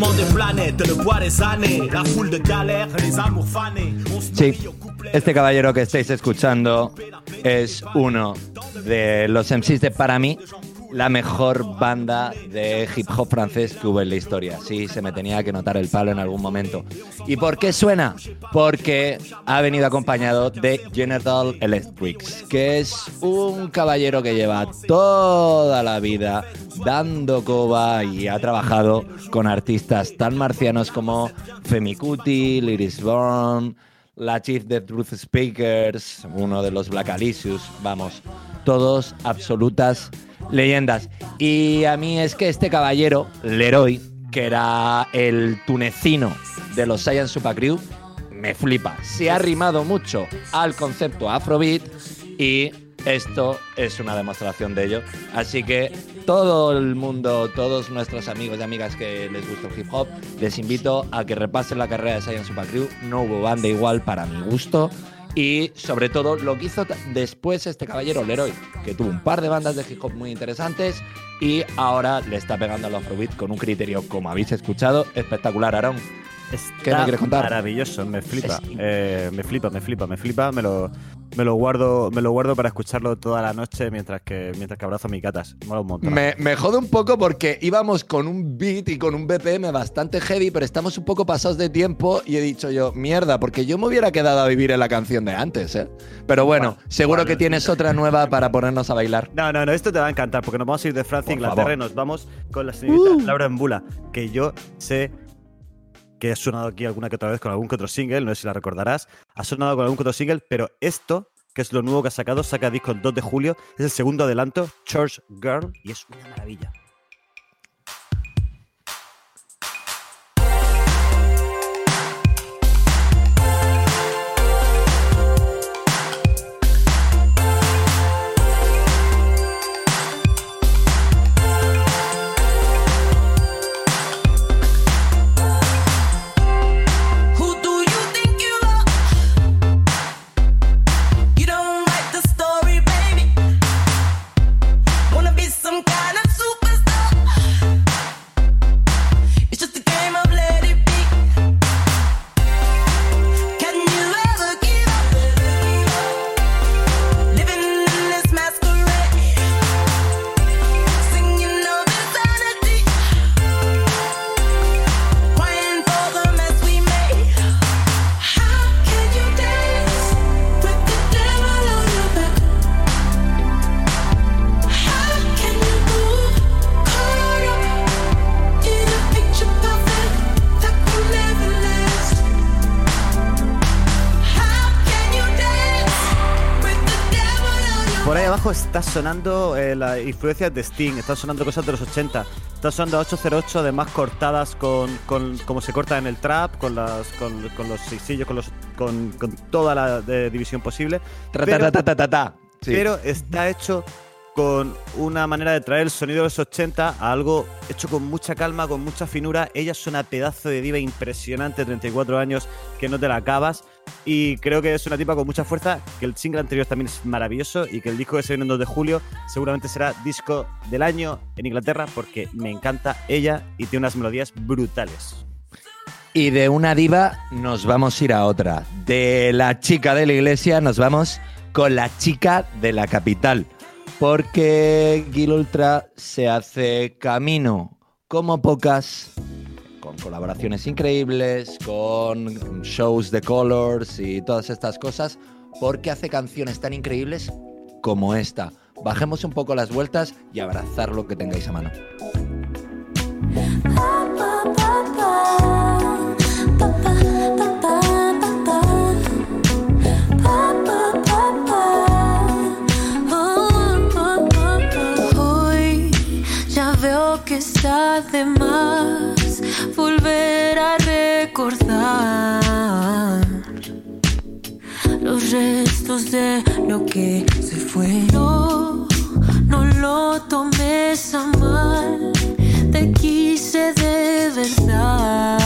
Speaker 10: mouvement des planètes, le poids des années, la foule de galères, les amours fanés. On se
Speaker 1: Sí, este caballero que estáis escuchando es uno de los MCs de para mí la mejor banda de hip hop francés que hubo en la historia. Sí, se me tenía que notar el palo en algún momento. ¿Y por qué suena? Porque ha venido acompañado de General Electric, que es un caballero que lleva toda la vida dando coba y ha trabajado con artistas tan marcianos como Femi Kuti, Liris Bourne, la Chief de Truth Speakers, uno de los Black Alicious, vamos, todos absolutas leyendas. Y a mí es que este caballero, Leroy, que era el tunecino de los Saiyan Super Crew, me flipa. Se ha rimado mucho al concepto Afrobeat y esto es una demostración de ello. Así que todo el mundo, todos nuestros amigos y amigas que les gusta el hip hop, les invito a que repasen la carrera de Saiyan Super Crew. No hubo banda igual para mi gusto. Y sobre todo lo que hizo después este caballero Leroy, que tuvo un par de bandas de hip hop muy interesantes y ahora le está pegando al Afrobeat con un criterio, como habéis escuchado, espectacular, Aaron. ¿Qué me quieres contar?
Speaker 3: Maravilloso, me flipa. Eh, me flipa, me flipa, me flipa. Me lo, me lo guardo, me lo guardo para escucharlo toda la noche mientras que, mientras que abrazo a mis gatas. Mola un montón.
Speaker 1: Me, me jode un poco porque íbamos con un beat y con un BPM bastante heavy, pero estamos un poco pasados de tiempo y he dicho yo, mierda, porque yo me hubiera quedado a vivir en la canción de antes, ¿eh? Pero bueno, seguro que tienes otra nueva para ponernos a bailar.
Speaker 3: No, no, no, esto te va a encantar porque nos vamos a ir de Francia a Inglaterra
Speaker 1: favor.
Speaker 3: y nos vamos con la señorita
Speaker 1: Uh.
Speaker 3: Laura Embula, que yo sé que ha sonado aquí alguna que otra vez con algún que otro single, no sé si la recordarás, ha sonado con algún que otro single, pero esto, que es lo nuevo que ha sacado, saca disco el 2 de julio, es el segundo adelanto, Church Girl, y es una maravilla. Sonando eh, la influencia de Sting, está sonando cosas de los 80, está sonando 808 además cortadas con, con como se corta en el trap, con las con, con los seisillos, con los con, con toda la de- división posible.
Speaker 1: Tra,
Speaker 3: Pero-
Speaker 1: ta, ta, ta, ta, ta. Sí.
Speaker 3: pero está hecho con una manera de traer el sonido de los 80 a algo hecho con mucha calma, con mucha finura. Ella es una pedazo de diva impresionante, 34 años, que no te la acabas. Y creo que es una tipa con mucha fuerza, que el single anterior también es maravilloso y que el disco que se viene el 2 de julio seguramente será disco del año en Inglaterra porque me encanta ella y tiene unas melodías brutales.
Speaker 1: Y de una diva nos vamos a ir a otra. De la chica de la iglesia nos vamos con la chica de la capital. Porque Gil Ultra se hace camino como pocas, con colaboraciones increíbles, con shows de colors y todas estas cosas, porque hace canciones tan increíbles como esta. Bajemos un poco las vueltas y abrazar lo que tengáis a mano.
Speaker 11: Que está de más volver a recordar los restos de lo que se fue. No, no lo tomes a mal, te quise de verdad,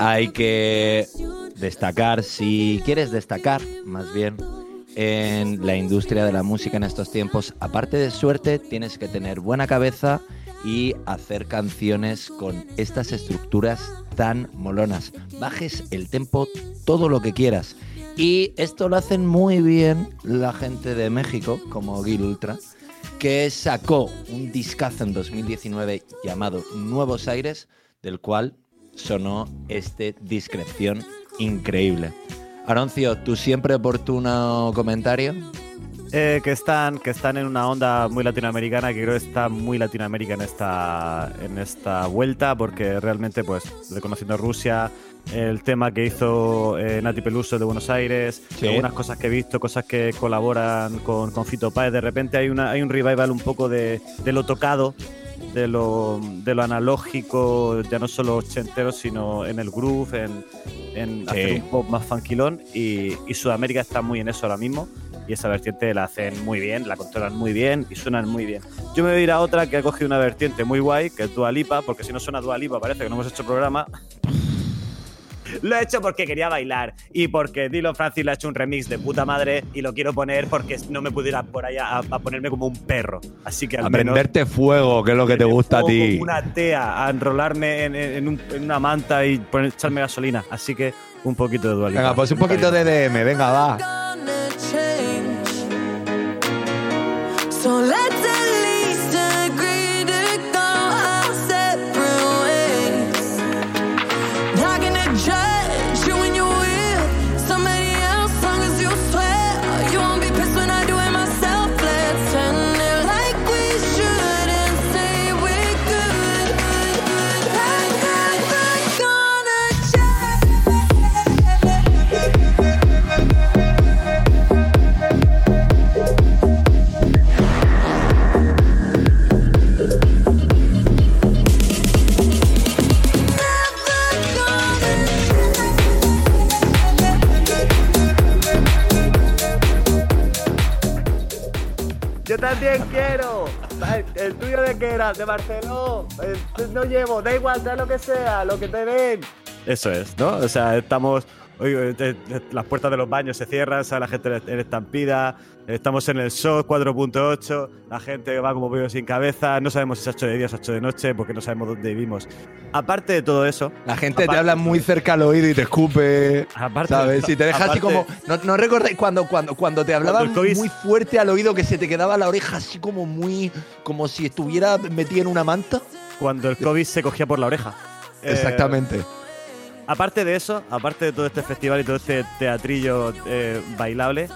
Speaker 1: hay que destacar, si quieres destacar más bien en la industria de la música en estos tiempos, aparte de suerte, tienes que tener buena cabeza y hacer canciones con estas estructuras tan molonas. Bajes el tempo todo lo que quieras. Y esto lo hacen muy bien la gente de México, como Gil Ultra, que sacó un discazo en 2019 llamado Nuevos Aires, del cual sonó este discreción increíble. Aroncio, tu siempre oportuno comentario.
Speaker 3: Eh, que están que están en una onda muy latinoamericana que creo que está muy Latinoamérica en esta en esta vuelta porque realmente pues reconociendo Rusia el tema que hizo eh, Nati Peluso de Buenos Aires
Speaker 1: Sí.
Speaker 3: algunas cosas que he visto cosas que colaboran con, con Fito Páez de repente hay una hay un revival un poco de, de lo tocado de lo, de lo analógico, ya no solo ochentero, sino en el groove, en, en hacer un pop más funkilón. Y, y Sudamérica está muy en eso ahora mismo. Y esa vertiente la hacen muy bien, la controlan muy bien y suenan muy bien. Yo me voy a ir a otra que ha cogido una vertiente muy guay, que es Dua Lipa, porque si no suena Dua Lipa parece que no hemos hecho programa. Lo he hecho porque quería bailar y porque Dylan Francis le ha hecho un remix de puta madre y lo quiero poner porque no me pudiera por ahí a, a ponerme como un perro. Así que al
Speaker 1: A
Speaker 3: menos
Speaker 1: prenderte fuego, que es lo que te gusta a ti.
Speaker 3: como una tea, a enrolarme en, en un- en una manta y poner, echarme gasolina. Así que un poquito de dualidad.
Speaker 1: Venga, pues un poquito de DM, venga, va.
Speaker 3: También quiero. ¿El tuyo de qué era? De Barcelona. Eh, No llevo, da igual, da lo que sea, lo que te den. Eso es, ¿no? O sea, estamos. Eh, eh, las puertas de los baños se cierran, sale la gente en estampida. Estamos en el show 4.8. La gente va como pollo sin cabeza. No sabemos si es 8 de día o 8 de noche porque no sabemos dónde vivimos. Aparte de todo eso.
Speaker 1: La gente te habla muy cerca al oído y te escupe.
Speaker 3: Aparte-
Speaker 1: ¿Sabes? Y te deja así
Speaker 3: aparte-
Speaker 1: como. ¿No, no recordáis cuando, cuando, cuando te hablaban
Speaker 3: COVID-
Speaker 1: muy fuerte al oído que se te quedaba la oreja así como muy. como si estuviera metida en una manta?
Speaker 3: Cuando el COVID se cogía por la oreja. Eh,
Speaker 1: Exactamente.
Speaker 3: Aparte de eso, aparte de todo este festival y todo este teatrillo eh, bailable,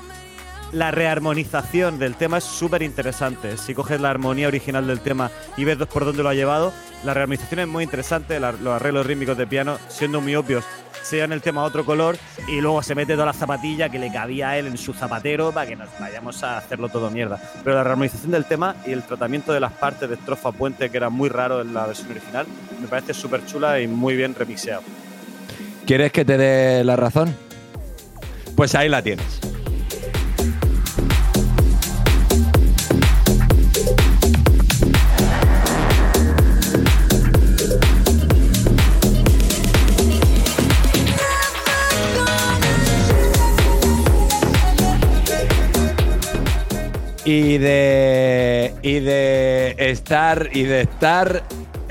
Speaker 3: la rearmonización del tema es súper interesante. Si coges la armonía original del tema y ves por dónde lo ha llevado, la rearmonización es muy interesante. la- los arreglos rítmicos de piano, siendo muy obvios, se llevan el tema a otro color y luego se mete toda la zapatilla que le cabía a él en su zapatero para que nos vayamos a hacerlo todo mierda. Pero la rearmonización del tema y el tratamiento de las partes de estrofa puente, que era muy raro en la versión original, me parece súper chula y muy bien remixeado.
Speaker 1: ¿Quieres que te dé la razón? Pues ahí la tienes. Y de, y de estar y de estar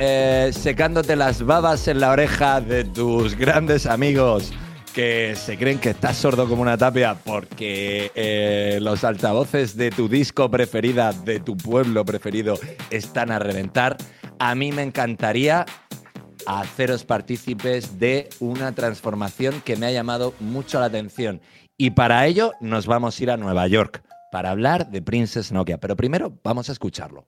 Speaker 1: eh, secándote las babas en la oreja de tus grandes amigos que se creen que estás sordo como una tapia porque eh, los altavoces de tu disco preferida, de tu pueblo preferido, están a reventar. A mí me encantaría haceros partícipes de una transformación que me ha llamado mucho la atención. Y para ello nos vamos a ir a Nueva York para hablar de Princess Nokia. Pero primero vamos a escucharlo.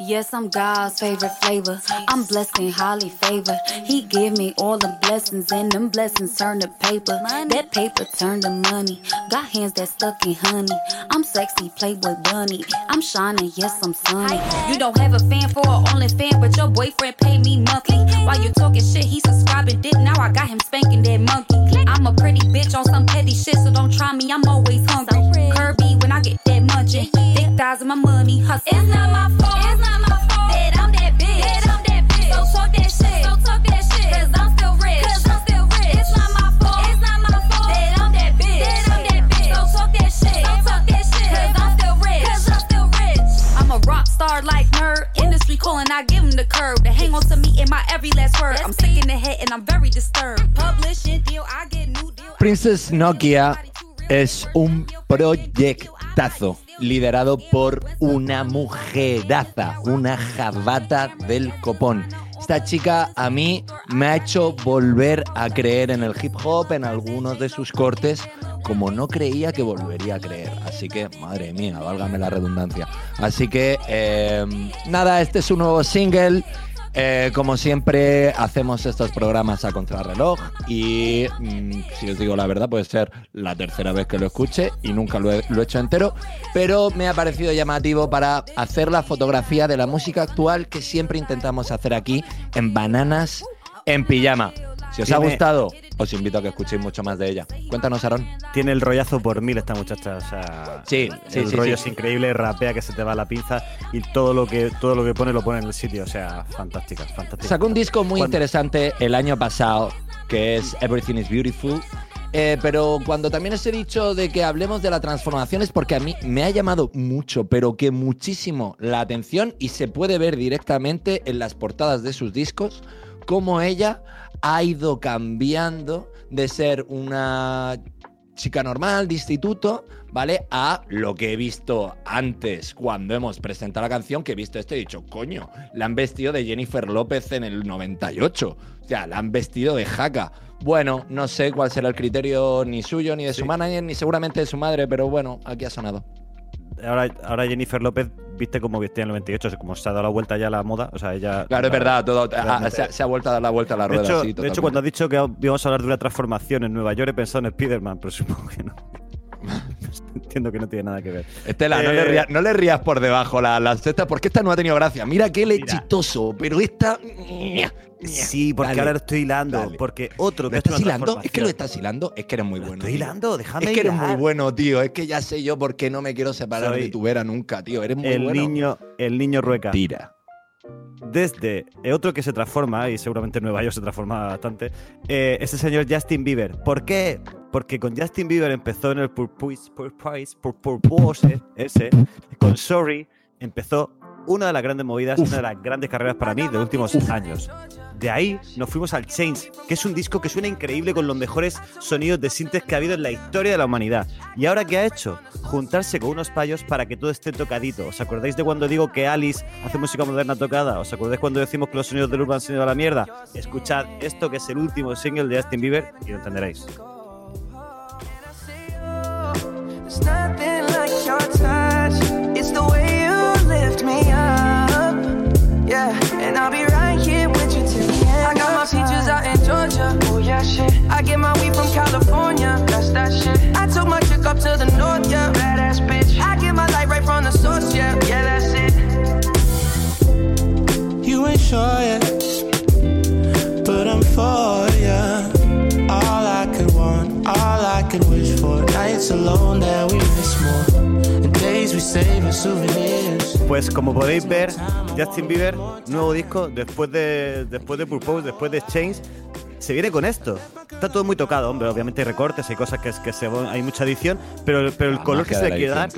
Speaker 12: Yes, I'm God's favorite flavor. I'm blessed and highly favored. He give me all the blessings, and them blessings turn to paper. That paper turn to money. Got hands that stuck in honey. I'm sexy, playboy bunny. I'm shining, yes, I'm sunny. You don't have a fan for a only fan, but your boyfriend pay me monthly. While you talking shit, he subscribing dick. Now I got him spanking that monkey. I'm a pretty bitch on some petty shit, so don't try me. I'm always hungry. Kirby when I get that munching. Thick thighs and my money hustle. It's not my fault. It's not my fault that I'm that bitch. That I'm that bitch. So talk that shit. So talk that shit. Cause I'm still rich. Cause I'm still rich. It's not my fault. It's not my fault that I'm that bitch. That I'm that bitch. So talk that shit. So talk that shit. Cause I'm still rich. Cause I'm still rich. I'm a rock star like nerd. Industry calling, I give him the curve. They hang on to me in my every last word. I'm sick in the head and I'm very disturbed. Publishing deal, I get new deal.
Speaker 1: Princess Nokia es un proyectazo liderado por una mujeraza, una jabata del copón. Esta chica a mí me ha hecho volver a creer en el hip hop, en algunos de sus cortes, como no creía que volvería a creer. Así que, madre mía, válgame la redundancia. Así que, eh, nada, este es un nuevo single. Eh, como siempre, hacemos estos programas a contrarreloj y mm, si os digo la verdad, puede ser la tercera vez que lo escuche y nunca lo he, lo he hecho entero, pero me ha parecido llamativo para hacer la fotografía de la música actual que siempre intentamos hacer aquí en Bananas en Pijama. Si os ha gustado, os invito a que escuchéis mucho más de ella. Cuéntanos, Aaron.
Speaker 3: Tiene el rollazo por mil esta muchacha. O sea,
Speaker 1: Sí, sí,
Speaker 3: el
Speaker 1: sí,
Speaker 3: rollo
Speaker 1: sí.
Speaker 3: es increíble, rapea que se te va la pinza y todo lo que todo lo que pone lo pone en el sitio. O sea, fantástica, fantástica.
Speaker 1: Sacó un disco muy interesante el año pasado, que es Everything is Beautiful. Eh, pero cuando también os he dicho de que hablemos de la transformación es porque a mí me ha llamado mucho, pero que muchísimo la atención y se puede ver directamente en las portadas de sus discos cómo ella ha ido cambiando de ser una chica normal de instituto, ¿vale? A lo que he visto antes cuando hemos presentado la canción, que he visto esto y he dicho, coño, la han vestido de Jennifer López en el 98. O sea, la han vestido de jaca. Bueno, no sé cuál será el criterio ni suyo, ni de su manager, ni seguramente de su madre, pero bueno, aquí ha sonado.
Speaker 3: Ahora, ahora Jennifer López viste como vestía en el 98, o sea, como se ha dado la vuelta ya la moda. O sea, ella.
Speaker 1: Claro, es verdad, todo, ah, se, se ha vuelto a dar la vuelta a la
Speaker 3: De
Speaker 1: rueda.
Speaker 3: hecho,
Speaker 1: sí,
Speaker 3: de hecho, cuando has dicho que íbamos a hablar de una transformación en Nueva York, he pensado en Spider-Man, pero supongo que no. entiendo que no tiene nada que ver.
Speaker 1: Estela, no,
Speaker 3: Eh,
Speaker 1: le rías, no le rías por debajo la, la cesta porque esta no ha tenido gracia. Mira que él es chistoso, pero esta.
Speaker 3: Sí, porque
Speaker 1: Dale,
Speaker 3: ahora lo estoy hilando.
Speaker 1: dale.
Speaker 3: Porque otro que
Speaker 1: ¿Lo estás hilando? Es que lo estás hilando. Es que eres muy bueno.
Speaker 3: Estoy
Speaker 1: tío.
Speaker 3: hilando, déjame
Speaker 1: Es que eres muy bueno, tío. Es que ya sé yo por qué no me quiero separar
Speaker 3: Soy
Speaker 1: de tu vera nunca, tío. Eres muy
Speaker 3: El
Speaker 1: bueno.
Speaker 3: niño, el niño rueca.
Speaker 1: Tira.
Speaker 3: Desde eh, otro que se transforma, y seguramente en Nueva York se transforma bastante, eh, ese señor Justin Bieber. ¿Por qué? Porque con Justin Bieber empezó en el Purpose, Purpose, Purpose ese, con Sorry, empezó una de las grandes movidas, una de las grandes carreras para mí de los últimos años. De ahí nos fuimos al Change, que es un disco que suena increíble con los mejores sonidos de sintes que ha habido en la historia de la humanidad. ¿Y ahora qué ha hecho? Juntarse con unos payos para que todo esté tocadito. ¿Os acordáis de cuando digo que Alice hace música moderna tocada? ¿Os acordáis cuando decimos que los sonidos del urban han sido a la mierda? Escuchad esto que es el último single de Justin Bieber y lo entenderéis.
Speaker 11: I get my weed from California. That's that shit. I took my chick up to the north, yeah. Badass bitch. I get my light right from the source, yeah. Yeah, that's it.
Speaker 13: You ain't sure yet, but I'm for ya. All I could want, all I could wish for. Nights alone that
Speaker 3: Pues como podéis ver, Justin Bieber, nuevo disco, después de, después de Purpose, después de Change, se viene con esto. Está todo muy tocado, hombre. Obviamente hay recortes, hay cosas que, que se, hay mucha edición, pero, pero el
Speaker 1: La
Speaker 3: color que se le quiere dar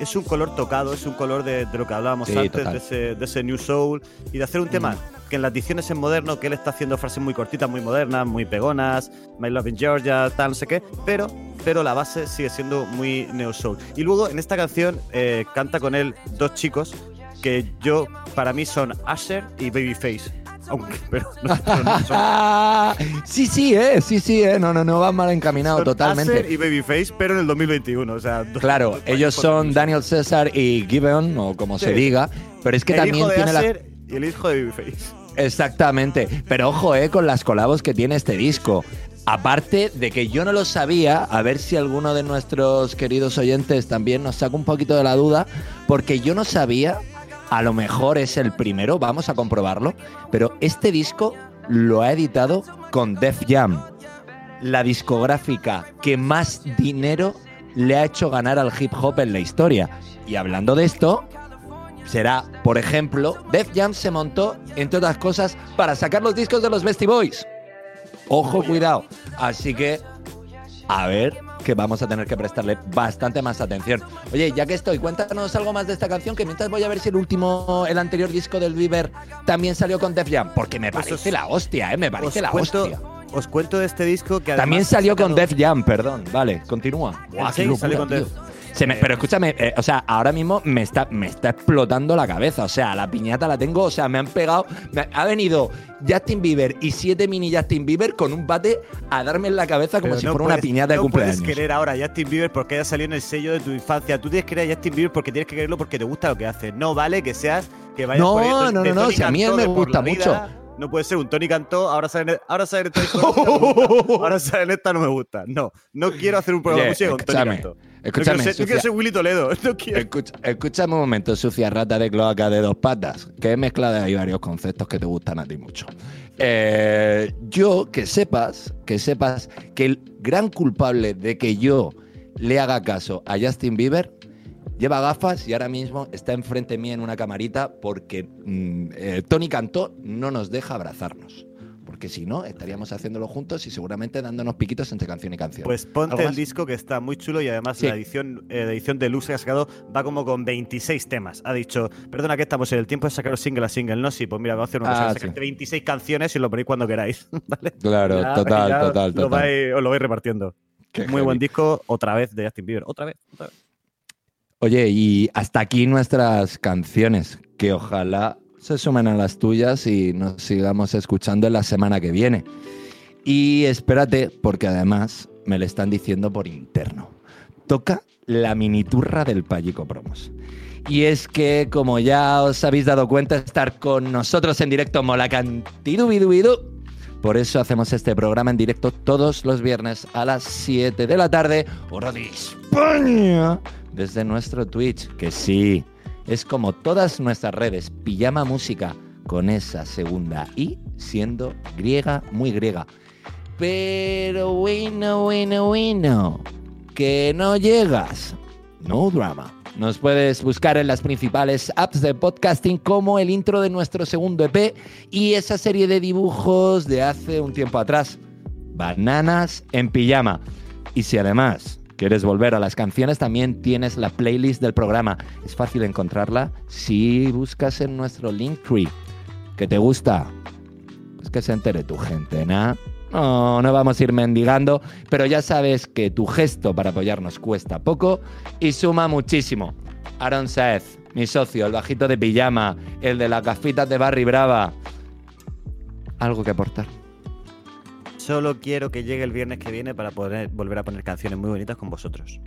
Speaker 3: es un color tocado, es un color de, de lo que hablábamos
Speaker 1: Sí,
Speaker 3: antes, de ese, de ese New Soul, y de hacer un tema que en las ediciones en moderno, que él está haciendo frases muy cortitas, muy modernas, muy pegonas, My Love in Georgia, tal, no sé qué, pero, pero la base sigue siendo muy Neo Soul. Y luego en esta canción eh, canta con él dos chicos que yo, para mí son Asher y Babyface. Aunque, pero no, son-
Speaker 1: sí, sí, eh. Sí, sí, eh. No, no, no va mal encaminado
Speaker 3: son
Speaker 1: totalmente.
Speaker 3: Asher y Babyface, pero en el 2021. O sea,
Speaker 1: Claro, ellos son Daniel César y Gibeon, o como se
Speaker 3: Sí.
Speaker 1: diga. Pero es que
Speaker 3: el
Speaker 1: también
Speaker 3: hijo de
Speaker 1: tiene la.
Speaker 3: Asher y el hijo de Babyface.
Speaker 1: Exactamente. Pero ojo, eh, con las colabos que tiene este disco. Aparte de que yo no lo sabía, a ver si alguno de nuestros queridos oyentes también nos saca un poquito de la duda, porque yo no sabía, a lo mejor es el primero, vamos a comprobarlo, pero este disco lo ha editado con Def Jam, la discográfica que más dinero le ha hecho ganar al hip hop en la historia. Y hablando de esto, será, por ejemplo, Def Jam se montó, entre otras cosas, para sacar los discos de los Beastie Boys. Ojo, cuidado. Así que, a ver, que vamos a tener que prestarle bastante más atención. Oye, ya que estoy, cuéntanos algo más de esta canción, que mientras voy a ver si el último, el anterior disco del Bieber también salió con Def Jam, porque me
Speaker 3: Pues
Speaker 1: parece
Speaker 3: os-
Speaker 1: la hostia, ¿eh? Me parece la
Speaker 3: cuento,
Speaker 1: hostia.
Speaker 3: os cuento de este disco que
Speaker 1: También salió con Def Jam, perdón. Vale, continúa. Buah, qué
Speaker 3: Change salió
Speaker 1: locura,
Speaker 3: con. Def.
Speaker 1: Se me- pero escúchame, eh, o sea, ahora mismo me está, me está explotando la cabeza. O sea, la piñata la tengo, o sea, me han pegado. me ha- ha venido Justin Bieber y siete mini Justin Bieber con un bate a darme en la cabeza como
Speaker 3: Pero
Speaker 1: si
Speaker 3: no
Speaker 1: fuera una
Speaker 3: puedes-
Speaker 1: piñata de
Speaker 3: no
Speaker 1: cumpleaños.
Speaker 3: puedes querer ahora a Justin Bieber porque haya salido en el sello de tu infancia. Tú tienes que querer a Justin Bieber porque tienes que quererlo porque te gusta lo que hace. No vale que seas que vayas
Speaker 1: No,
Speaker 3: por ahí
Speaker 1: no, no, no,
Speaker 3: Tony
Speaker 1: si a mí él me gusta
Speaker 3: la vida. No puede ser un Tony Cantó, ahora sale en, ahora sale en esta, no ahora sale esta, no me gusta. No, no quiero hacer un programa música con Tony
Speaker 1: escúchame,
Speaker 3: Cantó.
Speaker 1: escúchame,
Speaker 3: no quiero, ser, no
Speaker 1: Sofía.
Speaker 3: quiero ser Willy Toledo. No quiero.
Speaker 1: Escucha- escúchame un momento, sucia rata de cloaca de dos patas, que he mezclado ahí varios conceptos que te gustan a ti mucho. Eh, yo, que sepas, que sepas que el gran culpable de que yo le haga caso a Justin Bieber lleva gafas y ahora mismo está enfrente mía en una camarita porque mm, eh, Tony Cantó no nos deja abrazarnos. Porque si no, estaríamos haciéndolo juntos y seguramente dándonos piquitos entre canción y canción.
Speaker 3: Pues ponte
Speaker 1: ¿Algo
Speaker 3: el disco que está muy chulo y además
Speaker 1: Sí.
Speaker 3: la edición, eh, la edición de Luz que ha sacado va como con 26 temas. Ha dicho, perdona que estamos en el tiempo de sacar single a single, ¿no? Sí, pues mira, vamos a hacer una cosa,
Speaker 1: Ah,
Speaker 3: sacarte
Speaker 1: sí.
Speaker 3: 26 canciones y lo ponéis cuando queráis. ¿vale?
Speaker 1: Claro,
Speaker 3: Ya,
Speaker 1: total,
Speaker 3: ya
Speaker 1: total,
Speaker 3: lo
Speaker 1: total.
Speaker 3: vais- os lo vais repartiendo.
Speaker 1: Qué
Speaker 3: Muy buen disco, otra vez de Justin Bieber. Otra vez, otra vez.
Speaker 1: Oye, y hasta aquí nuestras canciones, que ojalá se sumen a las tuyas y nos sigamos escuchando en la semana que viene. Y espérate, porque además me lo están diciendo por interno. Toca la miniturra del Payico Promos. Y es que, como ya os habéis dado cuenta, estar con nosotros en directo mola cantidubidubidu, Por eso hacemos este programa en directo todos los viernes a las 7 de la tarde, hora de España, desde nuestro Twitch, que sí, es como todas nuestras redes, Pijama Música, con esa segunda I siendo griega, muy griega. Pero bueno, bueno, bueno, que no llegas. No drama. Nos puedes buscar en las principales apps de podcasting como el intro de nuestro segundo EP y esa serie de dibujos de hace un tiempo atrás. Bananas en pijama. Y si además quieres volver a las canciones, también tienes la playlist del programa. Es fácil encontrarla si buscas en nuestro Linktree. ¿Que te gusta? Pues que se entere tu gente, ¿no? No, no vamos a ir mendigando, pero ya sabes que tu gesto para apoyarnos cuesta poco y suma muchísimo. Aaron Saez, mi socio, el bajito de pijama, el de las gafitas de Barry Brava. ¿Algo que aportar?
Speaker 3: Solo quiero que llegue el viernes que viene para poder volver a poner canciones muy bonitas con vosotros.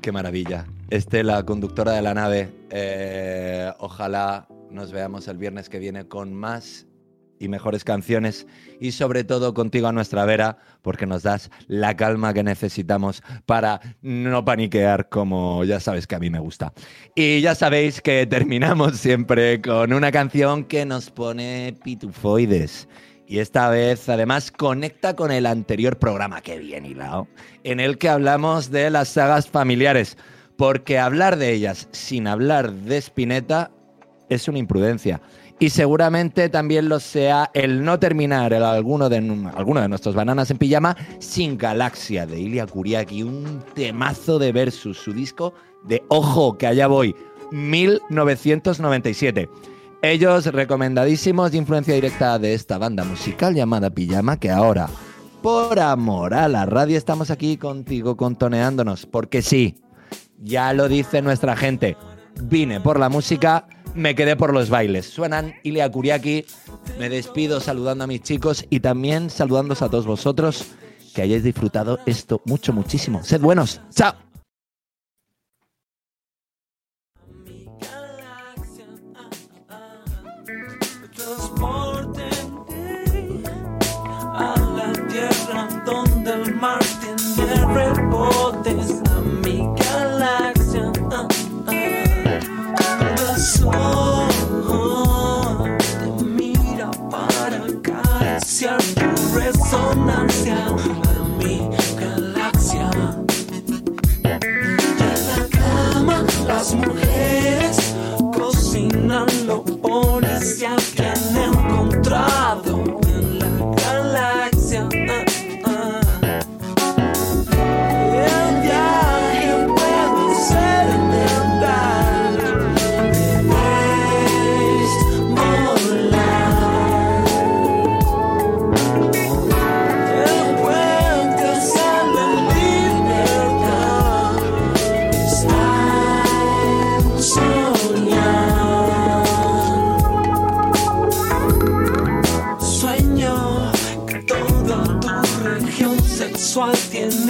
Speaker 1: Qué maravilla. Estela, conductora de la nave, eh, ojalá nos veamos el viernes que viene con más y mejores canciones y sobre todo contigo a nuestra vera porque nos das la calma que necesitamos para no paniquear como ya sabes que a mí me gusta. Y ya sabéis que terminamos siempre con una canción que nos pone pitufoides. Y esta vez además conecta con el anterior programa, que bien hilado, en el que hablamos de las sagas familiares. Porque hablar de ellas sin hablar de Spinetta es una imprudencia. Y seguramente también lo sea el no terminar el alguno, de, alguno de nuestros bananas en pijama sin Galaxia de Ilia Kuriaki, un temazo de Versus, su disco de Ojo, que allá voy, 1997. Ellos recomendadísimos de influencia directa de esta banda musical llamada Pijama, que ahora, por amor a la radio, estamos aquí contigo contoneándonos, porque sí, ya lo dice nuestra gente, vine por la música, me quedé por los bailes. Suenan Ilia Kuriaki. Me despido saludando a mis chicos y también saludándos a todos vosotros que hayáis disfrutado esto mucho, muchísimo. Sed buenos. Chao.
Speaker 11: a la tierra donde el mar tiene rebotes resonancia a mi galaxia. En la cama las mujeres sexual tiene